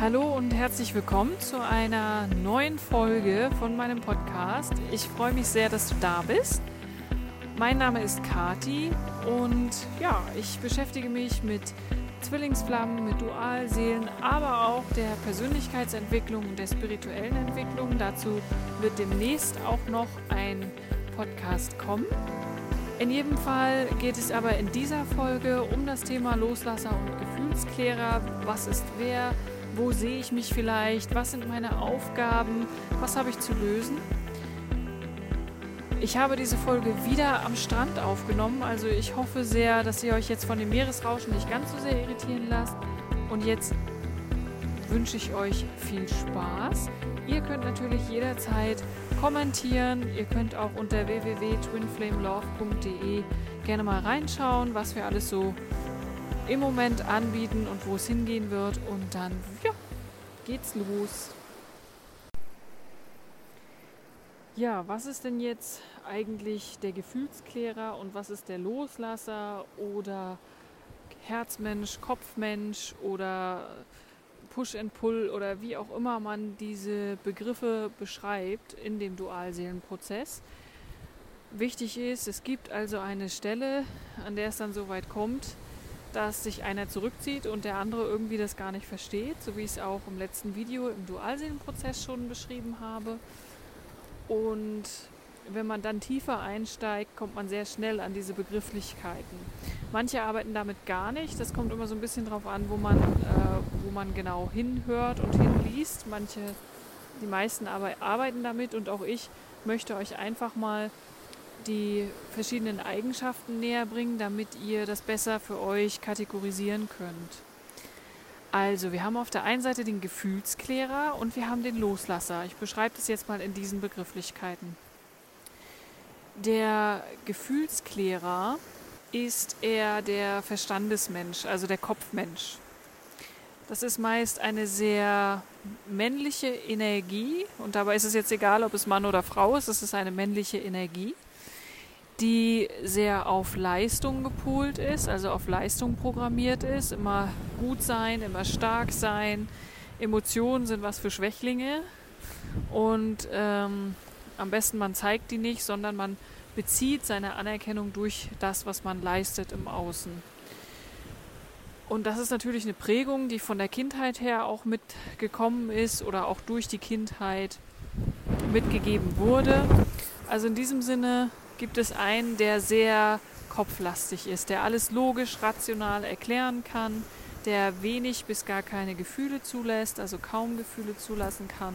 Hallo und herzlich willkommen zu einer neuen Folge von meinem Podcast. Ich freue mich sehr, dass du da bist. Mein Name ist Kati und ja, ich beschäftige mich mit Zwillingsflammen, mit Dualseelen, aber auch der Persönlichkeitsentwicklung und der spirituellen Entwicklung. Dazu wird demnächst auch noch ein Podcast kommen. In jedem Fall geht es aber in dieser Folge um das Thema Loslasser und Gefühlsklärer. Was ist wer? Wo sehe ich mich vielleicht? Was sind meine Aufgaben? Was habe ich zu lösen? Ich habe diese Folge wieder am Strand aufgenommen, also ich hoffe sehr, dass ihr euch jetzt von dem Meeresrauschen nicht ganz so sehr irritieren lasst. Und jetzt wünsche ich euch viel Spaß. Ihr könnt natürlich jederzeit kommentieren. Ihr könnt auch unter www.twinflamelove.de gerne mal reinschauen, was wir alles so im Moment anbieten und wo es hingehen wird. Und dann ja, geht's los. Ja, was ist denn jetzt eigentlich der Gefühlsklärer und was ist der Loslasser oder Herzmensch, Kopfmensch oder Push and Pull oder wie auch immer man diese Begriffe beschreibt in dem Dualseelenprozess. Wichtig ist, es gibt also eine Stelle, an der es dann so weit kommt, dass sich einer zurückzieht und der andere irgendwie das gar nicht versteht, so wie ich es auch im letzten Video im Dualseelenprozess schon beschrieben habe. Und wenn man dann tiefer einsteigt, kommt man sehr schnell an diese Begrifflichkeiten. Manche arbeiten damit gar nicht. Das kommt immer so ein bisschen darauf an, wo man, äh, wo man genau hinhört und hinliest. Manche, die meisten aber arbeiten damit und auch ich möchte euch einfach mal die verschiedenen Eigenschaften näher bringen, damit ihr das besser für euch kategorisieren könnt. Also, wir haben auf der einen Seite den Gefühlsklärer und wir haben den Loslasser. Ich beschreibe das jetzt mal in diesen Begrifflichkeiten. Der Gefühlsklärer ist eher der Verstandesmensch, also der Kopfmensch. Das ist meist eine sehr männliche Energie und dabei ist es jetzt egal, ob es Mann oder Frau ist, es ist eine männliche Energie die sehr auf Leistung gepolt ist, also auf Leistung programmiert ist. Immer gut sein, immer stark sein. Emotionen sind was für Schwächlinge. Und ähm, am besten man zeigt die nicht, sondern man bezieht seine Anerkennung durch das, was man leistet im Außen. Und das ist natürlich eine Prägung, die von der Kindheit her auch mitgekommen ist oder auch durch die Kindheit mitgegeben wurde. Also in diesem Sinne gibt es einen, der sehr kopflastig ist, der alles logisch, rational erklären kann, der wenig bis gar keine Gefühle zulässt, also kaum Gefühle zulassen kann.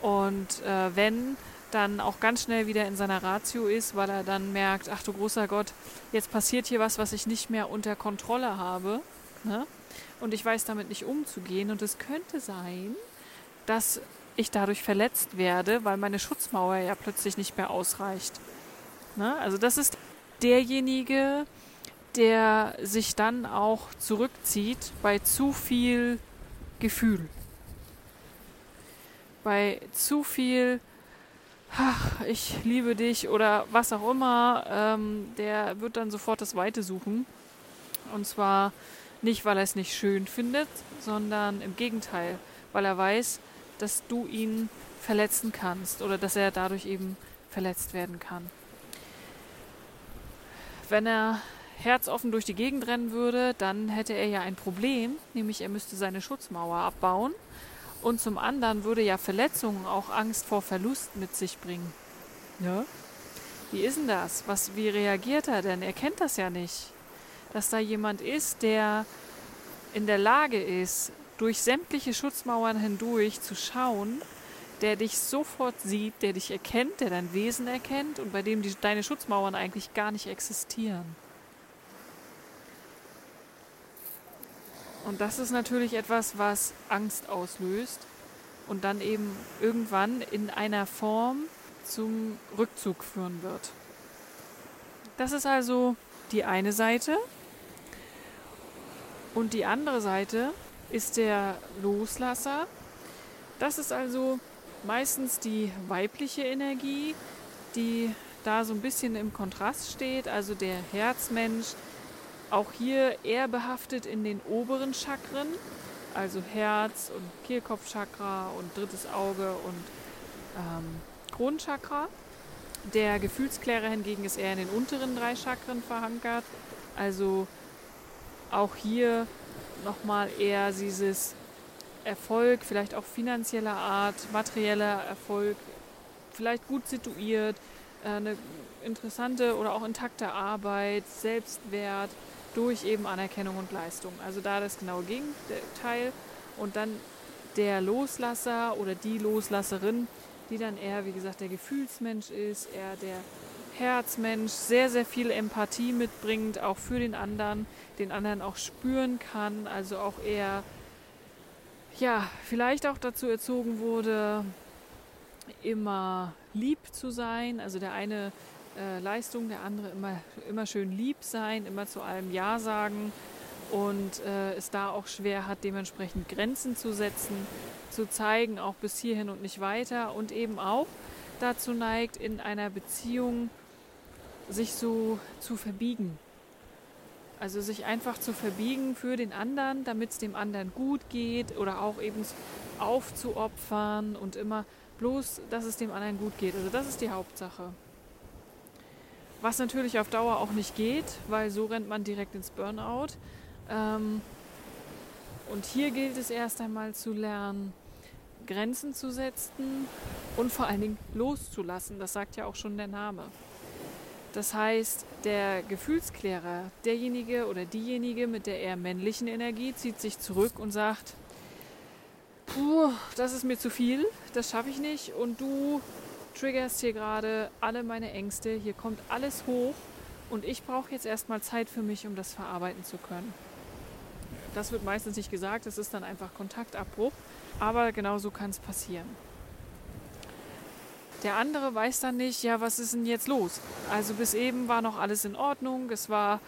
Und äh, wenn, dann auch ganz schnell wieder in seiner Ratio ist, weil er dann merkt, ach du großer Gott, jetzt passiert hier was, was ich nicht mehr unter Kontrolle habe. Ne? Und ich weiß damit nicht umzugehen. Und es könnte sein, dass ich dadurch verletzt werde, weil meine Schutzmauer ja plötzlich nicht mehr ausreicht. Ne? Also das ist derjenige, der sich dann auch zurückzieht bei zu viel Gefühl. Bei zu viel, ach, ich liebe dich oder was auch immer, ähm, der wird dann sofort das Weite suchen. Und zwar nicht, weil er es nicht schön findet, sondern im Gegenteil, weil er weiß, dass du ihn verletzen kannst oder dass er dadurch eben verletzt werden kann wenn er herzoffen durch die Gegend rennen würde, dann hätte er ja ein Problem, nämlich er müsste seine Schutzmauer abbauen. Und zum anderen würde ja Verletzungen auch Angst vor Verlust mit sich bringen. Ja? Wie ist denn das? Was, wie reagiert er denn? Er kennt das ja nicht. Dass da jemand ist, der in der Lage ist, durch sämtliche Schutzmauern hindurch zu schauen, der dich sofort sieht, der dich erkennt, der dein Wesen erkennt und bei dem die, deine Schutzmauern eigentlich gar nicht existieren. Und das ist natürlich etwas, was Angst auslöst und dann eben irgendwann in einer Form zum Rückzug führen wird. Das ist also die eine Seite. Und die andere Seite ist der Loslasser. Das ist also meistens die weibliche Energie, die da so ein bisschen im Kontrast steht, also der Herzmensch, auch hier eher behaftet in den oberen Chakren, also Herz und Kehlkopfchakra und drittes Auge und ähm, Kronenchakra. Der Gefühlsklärer hingegen ist eher in den unteren drei Chakren verankert. Also auch hier nochmal eher dieses Erfolg, vielleicht auch finanzieller Art, materieller Erfolg, vielleicht gut situiert, äh, eine interessante oder auch intakte Arbeit, Selbstwert durch eben Anerkennung und Leistung. Also da das genaue Gegenteil und dann der Loslasser oder die Loslasserin, die dann eher, wie gesagt, der Gefühlsmensch ist, eher der Herzmensch, sehr, sehr viel Empathie mitbringt, auch für den anderen, den anderen auch spüren kann, also auch eher, ja, vielleicht auch dazu erzogen wurde, immer lieb zu sein. Also der eine äh, Leistung, der andere immer, immer schön lieb sein, immer zu allem Ja sagen und äh, es da auch schwer hat, dementsprechend Grenzen zu setzen, zu zeigen, auch bis hierhin und nicht weiter und eben auch dazu neigt, in einer Beziehung sich so zu verbiegen. Also sich einfach zu verbiegen für den anderen, damit es dem anderen gut geht oder auch eben aufzuopfern und immer bloß, dass es dem anderen gut geht. Also das ist die Hauptsache. Was natürlich auf Dauer auch nicht geht, weil so rennt man direkt ins Burnout. Ähm, und hier gilt es erst einmal zu lernen, Grenzen zu setzen und vor allen Dingen loszulassen. Das sagt ja auch schon der Name. Das heißt, der Gefühlsklärer, derjenige oder diejenige mit der eher männlichen Energie, zieht sich zurück und sagt, Puh, das ist mir zu viel, das schaffe ich nicht. Und du triggerst hier gerade alle meine Ängste, hier kommt alles hoch. Und ich brauche jetzt erstmal Zeit für mich, um das verarbeiten zu können. Das wird meistens nicht gesagt, das ist dann einfach Kontaktabbruch, aber genau so kann es passieren. Der andere weiß dann nicht, ja, was ist denn jetzt los? Also bis eben war noch alles in Ordnung, es war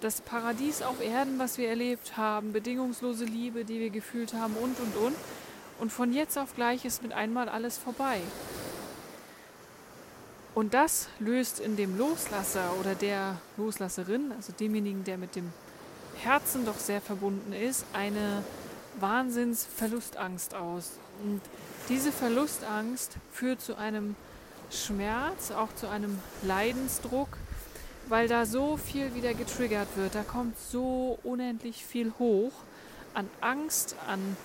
das Paradies auf Erden, was wir erlebt haben, bedingungslose Liebe, die wir gefühlt haben und, und, und. Und von jetzt auf gleich ist mit einmal alles vorbei. Und das löst in dem Loslasser oder der Loslasserin, also demjenigen, der mit dem Herzen doch sehr verbunden ist, eine Wahnsinnsverlustangst aus. Und diese Verlustangst führt zu einem Schmerz, auch zu einem Leidensdruck, weil da so viel wieder getriggert wird. Da kommt so unendlich viel hoch an Angst, an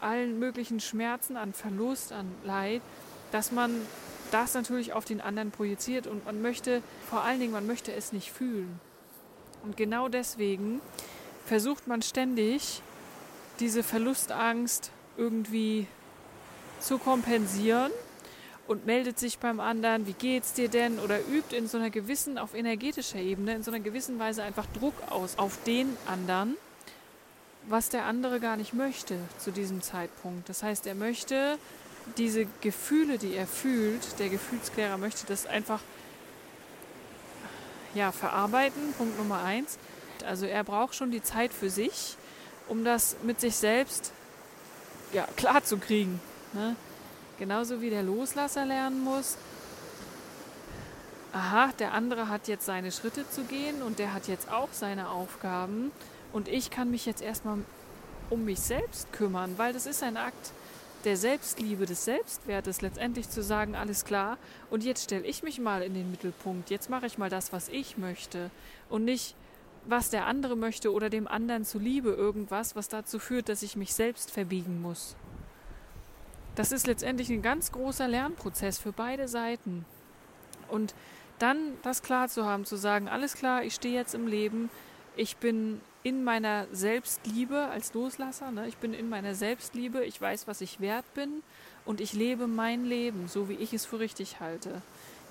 allen möglichen Schmerzen, an Verlust, an Leid, dass man das natürlich auf den anderen projiziert und man möchte, vor allen Dingen, man möchte es nicht fühlen. Und genau deswegen versucht man ständig, diese Verlustangst irgendwie zu kompensieren und meldet sich beim anderen, wie geht's dir denn? Oder übt in so einer gewissen, auf energetischer Ebene, in so einer gewissen Weise einfach Druck aus auf den anderen, was der andere gar nicht möchte zu diesem Zeitpunkt. Das heißt, er möchte diese Gefühle, die er fühlt, der Gefühlsklärer möchte das einfach ja, verarbeiten, Punkt Nummer eins. Also er braucht schon die Zeit für sich, um das mit sich selbst ja, klar zu kriegen. Ne? Genauso wie der Loslasser lernen muss, aha, der andere hat jetzt seine Schritte zu gehen und der hat jetzt auch seine Aufgaben und ich kann mich jetzt erstmal um mich selbst kümmern, weil das ist ein Akt der Selbstliebe, des Selbstwertes, letztendlich zu sagen, alles klar, und jetzt stelle ich mich mal in den Mittelpunkt, jetzt mache ich mal das, was ich möchte und nicht, was der andere möchte oder dem anderen zuliebe irgendwas, was dazu führt, dass ich mich selbst verbiegen muss. Das ist letztendlich ein ganz großer Lernprozess für beide Seiten. Und dann das klar zu haben, zu sagen, alles klar, ich stehe jetzt im Leben, ich bin in meiner Selbstliebe als Loslasser, ne? ich bin in meiner Selbstliebe, ich weiß, was ich wert bin und ich lebe mein Leben, so wie ich es für richtig halte.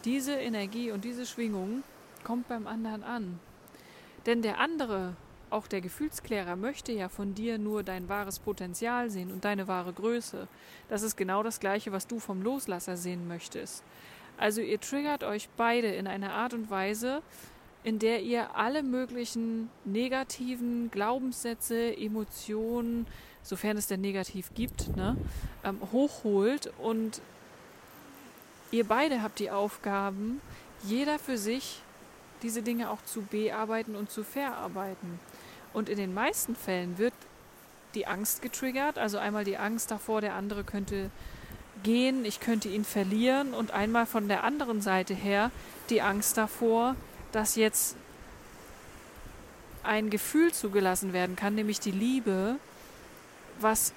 Diese Energie und diese Schwingung kommt beim anderen an. Denn der andere auch der Gefühlsklärer möchte ja von dir nur dein wahres Potenzial sehen und deine wahre Größe. Das ist genau das Gleiche, was du vom Loslasser sehen möchtest. Also ihr triggert euch beide in einer Art und Weise, in der ihr alle möglichen negativen Glaubenssätze, Emotionen, sofern es denn negativ gibt, ne, ähm, hochholt und ihr beide habt die Aufgaben, jeder für sich diese Dinge auch zu bearbeiten und zu verarbeiten. Und in den meisten Fällen wird die Angst getriggert. Also einmal die Angst davor, der andere könnte gehen, ich könnte ihn verlieren und einmal von der anderen Seite her die Angst davor, dass jetzt ein Gefühl zugelassen werden kann, nämlich die Liebe, was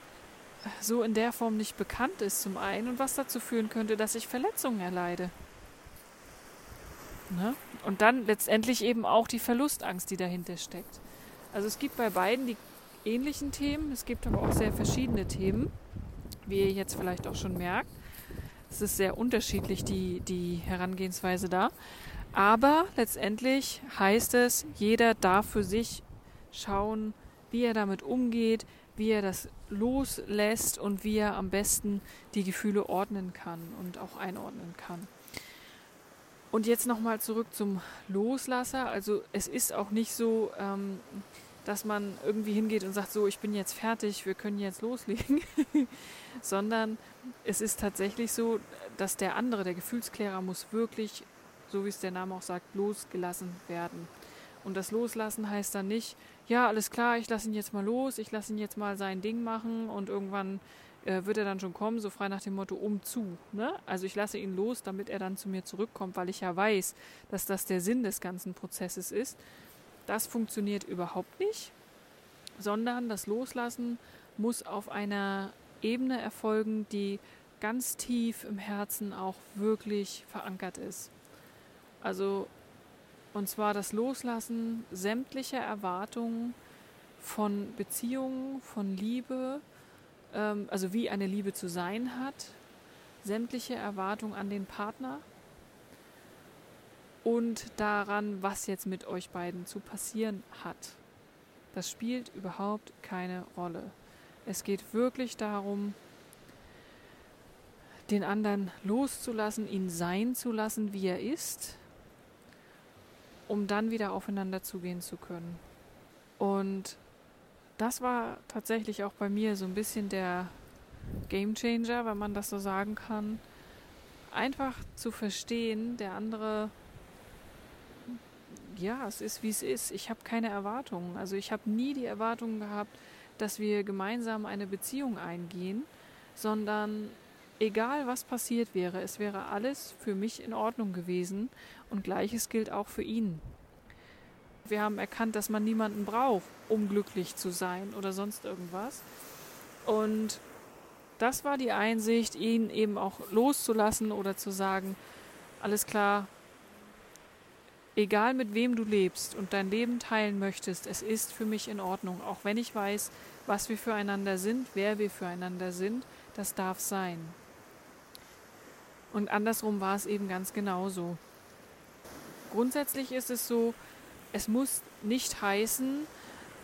so in der Form nicht bekannt ist zum einen und was dazu führen könnte, dass ich Verletzungen erleide. Ne? Und dann letztendlich eben auch die Verlustangst, die dahinter steckt. Also es gibt bei beiden die ähnlichen Themen, es gibt aber auch sehr verschiedene Themen, wie ihr jetzt vielleicht auch schon merkt. Es ist sehr unterschiedlich, die, die Herangehensweise da. Aber letztendlich heißt es, jeder darf für sich schauen, wie er damit umgeht, wie er das loslässt und wie er am besten die Gefühle ordnen kann und auch einordnen kann. Und jetzt nochmal zurück zum Loslasser. Also es ist auch nicht so, ähm, dass man irgendwie hingeht und sagt, so, ich bin jetzt fertig, wir können jetzt loslegen, sondern es ist tatsächlich so, dass der andere, der Gefühlsklärer, muss wirklich, so wie es der Name auch sagt, losgelassen werden. Und das Loslassen heißt dann nicht, ja, alles klar, ich lasse ihn jetzt mal los, ich lasse ihn jetzt mal sein Ding machen und irgendwann äh, wird er dann schon kommen, so frei nach dem Motto um zu. Ne? Also ich lasse ihn los, damit er dann zu mir zurückkommt, weil ich ja weiß, dass das der Sinn des ganzen Prozesses ist. Das funktioniert überhaupt nicht, sondern das Loslassen muss auf einer Ebene erfolgen, die ganz tief im Herzen auch wirklich verankert ist. Also, und zwar das Loslassen sämtlicher Erwartungen von Beziehungen, von Liebe, ähm, also wie eine Liebe zu sein hat, sämtliche Erwartungen an den Partner, und daran, was jetzt mit euch beiden zu passieren hat. Das spielt überhaupt keine Rolle. Es geht wirklich darum, den anderen loszulassen, ihn sein zu lassen, wie er ist, um dann wieder aufeinander zugehen zu können. Und das war tatsächlich auch bei mir so ein bisschen der Game Changer, wenn man das so sagen kann. Einfach zu verstehen, der andere ja, es ist wie es ist. Ich habe keine Erwartungen. Also ich habe nie die Erwartungen gehabt, dass wir gemeinsam eine Beziehung eingehen, sondern egal was passiert wäre, es wäre alles für mich in Ordnung gewesen und gleiches gilt auch für ihn. Wir haben erkannt, dass man niemanden braucht, um glücklich zu sein oder sonst irgendwas. Und das war die Einsicht, ihn eben auch loszulassen oder zu sagen, alles klar, egal mit wem du lebst und dein Leben teilen möchtest, es ist für mich in Ordnung, auch wenn ich weiß, was wir füreinander sind, wer wir füreinander sind, das darf sein. Und andersrum war es eben ganz genauso. Grundsätzlich ist es so, es muss nicht heißen,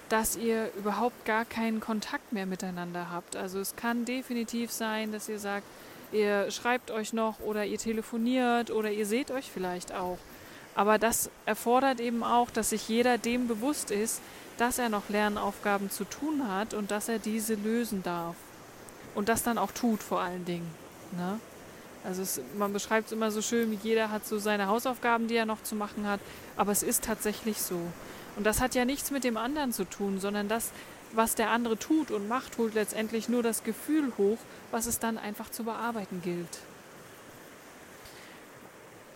dass ihr überhaupt gar keinen Kontakt mehr miteinander habt. Also es kann definitiv sein, dass ihr sagt, ihr schreibt euch noch oder ihr telefoniert oder ihr seht euch vielleicht auch. Aber das erfordert eben auch, dass sich jeder dem bewusst ist, dass er noch Lernaufgaben zu tun hat und dass er diese lösen darf. Und das dann auch tut vor allen Dingen. Ne? Also es, man beschreibt es immer so schön, jeder hat so seine Hausaufgaben, die er noch zu machen hat, aber es ist tatsächlich so. Und das hat ja nichts mit dem anderen zu tun, sondern das, was der andere tut und macht, holt letztendlich nur das Gefühl hoch, was es dann einfach zu bearbeiten gilt.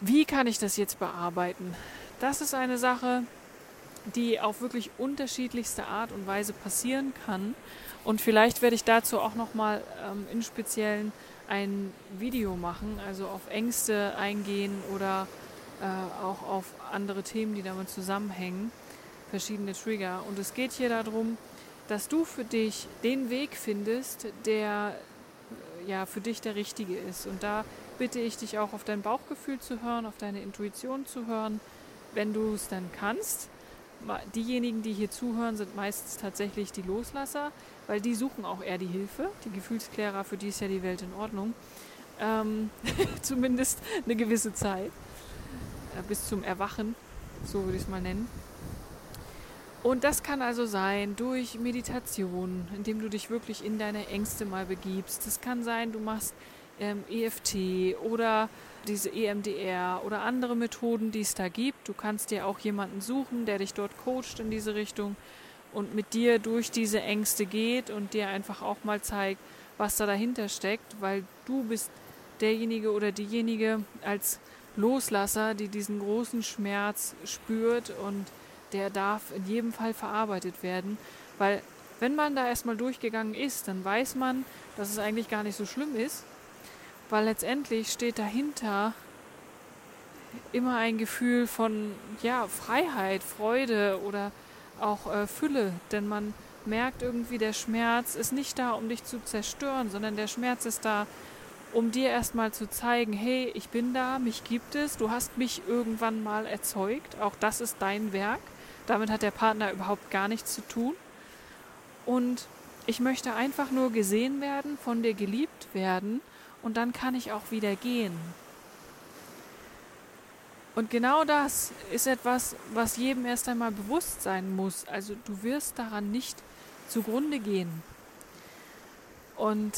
Wie kann ich das jetzt bearbeiten? Das ist eine Sache, die auf wirklich unterschiedlichste Art und Weise passieren kann. Und vielleicht werde ich dazu auch nochmal ähm, in Speziellen ein Video machen, also auf Ängste eingehen oder äh, auch auf andere Themen, die damit zusammenhängen, verschiedene Trigger. Und es geht hier darum, dass du für dich den Weg findest, der ja für dich der richtige ist. Und da bitte ich dich auch auf dein Bauchgefühl zu hören, auf deine Intuition zu hören, wenn du es dann kannst. Diejenigen, die hier zuhören, sind meistens tatsächlich die Loslasser, weil die suchen auch eher die Hilfe. Die Gefühlsklärer, für die ist ja die Welt in Ordnung. Ähm, zumindest eine gewisse Zeit. Äh, bis zum Erwachen, so würde ich es mal nennen. Und das kann also sein durch Meditation, indem du dich wirklich in deine Ängste mal begibst. Das kann sein, du machst ähm, EFT oder diese EMDR oder andere Methoden, die es da gibt. Du kannst dir auch jemanden suchen, der dich dort coacht in diese Richtung. und mit dir durch diese Ängste geht und dir einfach auch mal zeigt, was da dahinter steckt, weil du bist derjenige oder diejenige als Loslasser, die diesen großen Schmerz spürt und der darf in jedem Fall verarbeitet werden, weil wenn man da erstmal durchgegangen ist, dann weiß man, dass es eigentlich gar nicht so schlimm ist, weil letztendlich steht dahinter immer ein Gefühl von ja, Freiheit, Freude oder auch äh, Fülle, denn man merkt irgendwie, der Schmerz ist nicht da, um dich zu zerstören, sondern der Schmerz ist da, um dir erstmal zu zeigen, hey, ich bin da, mich gibt es, du hast mich irgendwann mal erzeugt, auch das ist dein Werk. Damit hat der Partner überhaupt gar nichts zu tun. Und ich möchte einfach nur gesehen werden, von dir geliebt werden und dann kann ich auch wieder gehen. Und genau das ist etwas, was jedem erst einmal bewusst sein muss. Also du wirst daran nicht zugrunde gehen. Und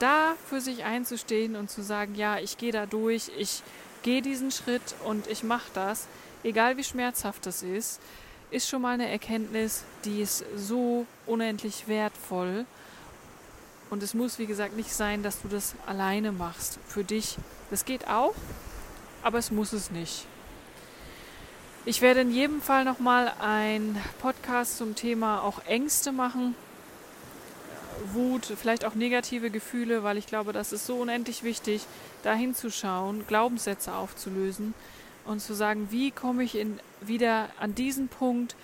da für sich einzustehen und zu sagen, ja, ich gehe da durch, ich gehe diesen Schritt und ich mache das, egal wie schmerzhaft das ist, ist schon mal eine Erkenntnis, die ist so unendlich wertvoll. Und es muss, wie gesagt, nicht sein, dass du das alleine machst. Für dich, das geht auch, aber es muss es nicht. Ich werde in jedem Fall nochmal ein Podcast zum Thema auch Ängste machen. Wut, vielleicht auch negative Gefühle, weil ich glaube, das ist so unendlich wichtig, da hinzuschauen, Glaubenssätze aufzulösen und zu sagen, wie komme ich in, wieder an diesen Punkt,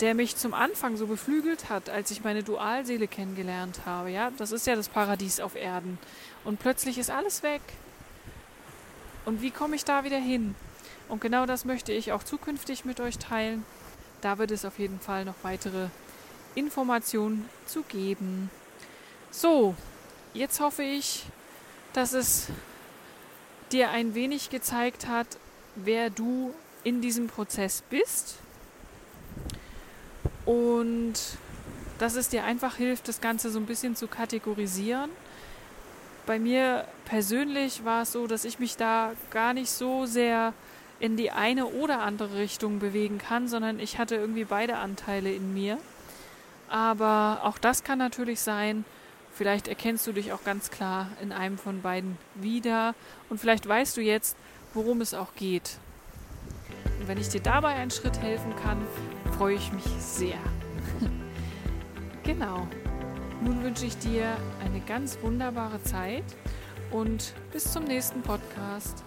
der mich zum Anfang so beflügelt hat, als ich meine Dualseele kennengelernt habe. Ja, das ist ja das Paradies auf Erden. Und plötzlich ist alles weg. Und wie komme ich da wieder hin? Und genau das möchte ich auch zukünftig mit euch teilen. Da wird es auf jeden Fall noch weitere Informationen zu geben. So, jetzt hoffe ich, dass es dir ein wenig gezeigt hat, wer du in diesem Prozess bist und dass es dir einfach hilft, das Ganze so ein bisschen zu kategorisieren. Bei mir persönlich war es so, dass ich mich da gar nicht so sehr in die eine oder andere Richtung bewegen kann, sondern ich hatte irgendwie beide Anteile in mir. Aber auch das kann natürlich sein. Vielleicht erkennst du dich auch ganz klar in einem von beiden wieder und vielleicht weißt du jetzt, worum es auch geht. Und wenn ich dir dabei einen Schritt helfen kann, freue ich mich sehr. genau. Nun wünsche ich dir eine ganz wunderbare Zeit und bis zum nächsten Podcast.